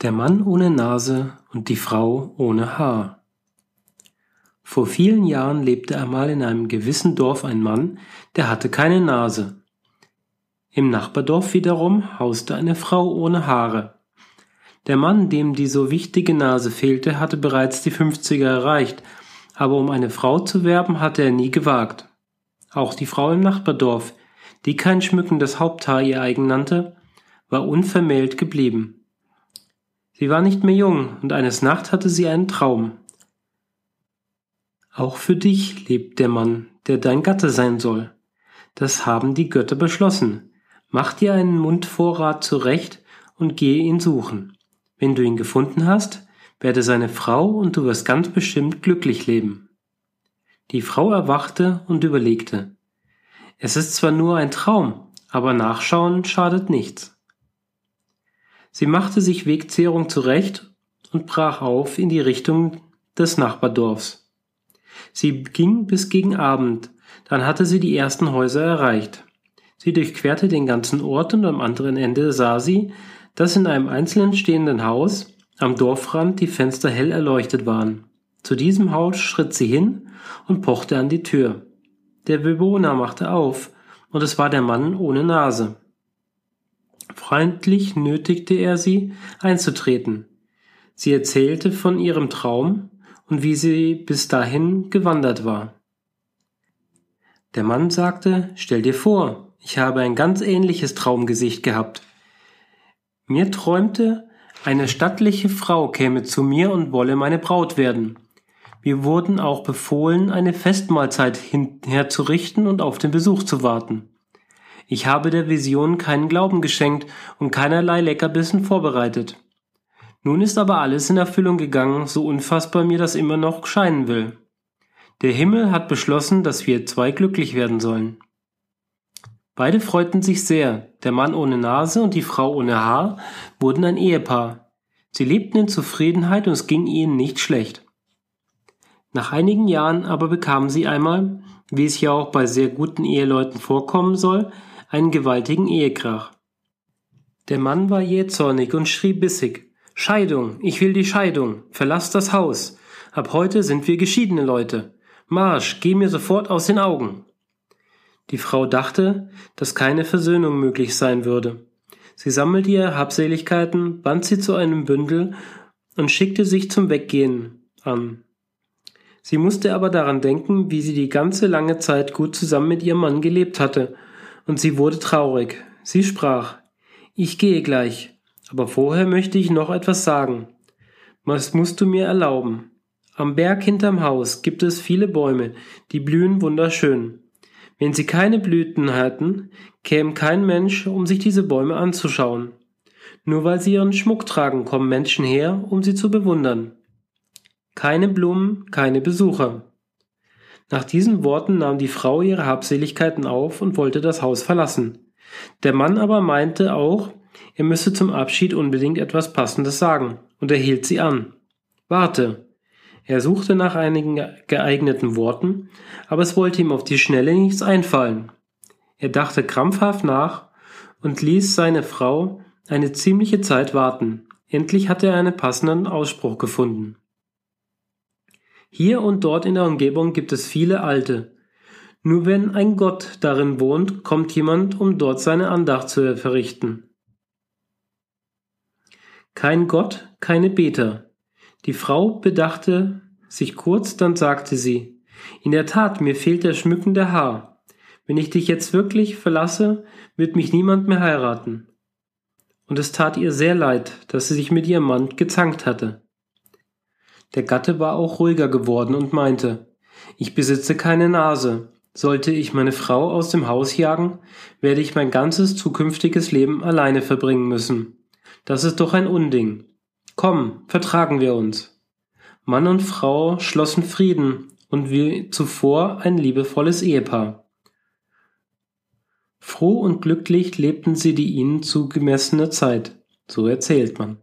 Der Mann ohne Nase und die Frau ohne Haar. Vor vielen Jahren lebte einmal in einem gewissen Dorf ein Mann, der hatte keine Nase. Im Nachbardorf wiederum hauste eine Frau ohne Haare. Der Mann, dem die so wichtige Nase fehlte, hatte bereits die 50er erreicht, aber um eine Frau zu werben, hatte er nie gewagt. Auch die Frau im Nachbardorf, die kein schmückendes Haupthaar ihr eigen nannte, war unvermählt geblieben. Sie war nicht mehr jung, und eines Nacht hatte sie einen Traum. Auch für dich lebt der Mann, der dein Gatte sein soll. Das haben die Götter beschlossen. Mach dir einen Mundvorrat zurecht und gehe ihn suchen. Wenn du ihn gefunden hast, werde seine Frau und du wirst ganz bestimmt glücklich leben. Die Frau erwachte und überlegte. Es ist zwar nur ein Traum, aber nachschauen schadet nichts. Sie machte sich Wegzehrung zurecht und brach auf in die Richtung des Nachbardorfs. Sie ging bis gegen Abend, dann hatte sie die ersten Häuser erreicht. Sie durchquerte den ganzen Ort und am anderen Ende sah sie, dass in einem einzelnen stehenden Haus am Dorfrand die Fenster hell erleuchtet waren. Zu diesem Haus schritt sie hin und pochte an die Tür. Der Bewohner machte auf, und es war der Mann ohne Nase. Freundlich nötigte er sie, einzutreten. Sie erzählte von ihrem Traum und wie sie bis dahin gewandert war. Der Mann sagte, stell dir vor, ich habe ein ganz ähnliches Traumgesicht gehabt. Mir träumte, eine stattliche Frau käme zu mir und wolle meine Braut werden. Wir wurden auch befohlen, eine Festmahlzeit hinherzurichten und auf den Besuch zu warten. Ich habe der Vision keinen Glauben geschenkt und keinerlei Leckerbissen vorbereitet. Nun ist aber alles in Erfüllung gegangen, so unfassbar mir das immer noch scheinen will. Der Himmel hat beschlossen, dass wir zwei glücklich werden sollen. Beide freuten sich sehr, der Mann ohne Nase und die Frau ohne Haar wurden ein Ehepaar. Sie lebten in Zufriedenheit und es ging ihnen nicht schlecht. Nach einigen Jahren aber bekamen sie einmal, wie es ja auch bei sehr guten Eheleuten vorkommen soll, einen gewaltigen Ehekrach. Der Mann war jähzornig und schrie bissig. Scheidung, ich will die Scheidung, verlass das Haus. Ab heute sind wir geschiedene Leute. Marsch, geh mir sofort aus den Augen. Die Frau dachte, dass keine Versöhnung möglich sein würde. Sie sammelte ihre Habseligkeiten, band sie zu einem Bündel und schickte sich zum Weggehen an. Sie musste aber daran denken, wie sie die ganze lange Zeit gut zusammen mit ihrem Mann gelebt hatte und sie wurde traurig. Sie sprach, ich gehe gleich, aber vorher möchte ich noch etwas sagen. Was musst du mir erlauben? Am Berg hinterm Haus gibt es viele Bäume, die blühen wunderschön. Wenn sie keine Blüten hätten, käme kein Mensch, um sich diese Bäume anzuschauen. Nur weil sie ihren Schmuck tragen, kommen Menschen her, um sie zu bewundern. Keine Blumen, keine Besucher. Nach diesen Worten nahm die Frau ihre Habseligkeiten auf und wollte das Haus verlassen. Der Mann aber meinte auch, er müsse zum Abschied unbedingt etwas Passendes sagen, und er hielt sie an. Warte. Er suchte nach einigen geeigneten Worten, aber es wollte ihm auf die Schnelle nichts einfallen. Er dachte krampfhaft nach und ließ seine Frau eine ziemliche Zeit warten. Endlich hatte er einen passenden Ausspruch gefunden. Hier und dort in der Umgebung gibt es viele alte. Nur wenn ein Gott darin wohnt, kommt jemand, um dort seine Andacht zu verrichten. Kein Gott, keine Beter. Die Frau bedachte sich kurz, dann sagte sie, in der Tat, mir fehlt der schmückende Haar. Wenn ich dich jetzt wirklich verlasse, wird mich niemand mehr heiraten. Und es tat ihr sehr leid, dass sie sich mit ihrem Mann gezankt hatte. Der Gatte war auch ruhiger geworden und meinte, ich besitze keine Nase. Sollte ich meine Frau aus dem Haus jagen, werde ich mein ganzes zukünftiges Leben alleine verbringen müssen. Das ist doch ein Unding. Komm, vertragen wir uns. Mann und Frau schlossen Frieden und wie zuvor ein liebevolles Ehepaar. Froh und glücklich lebten sie die ihnen zugemessene Zeit, so erzählt man.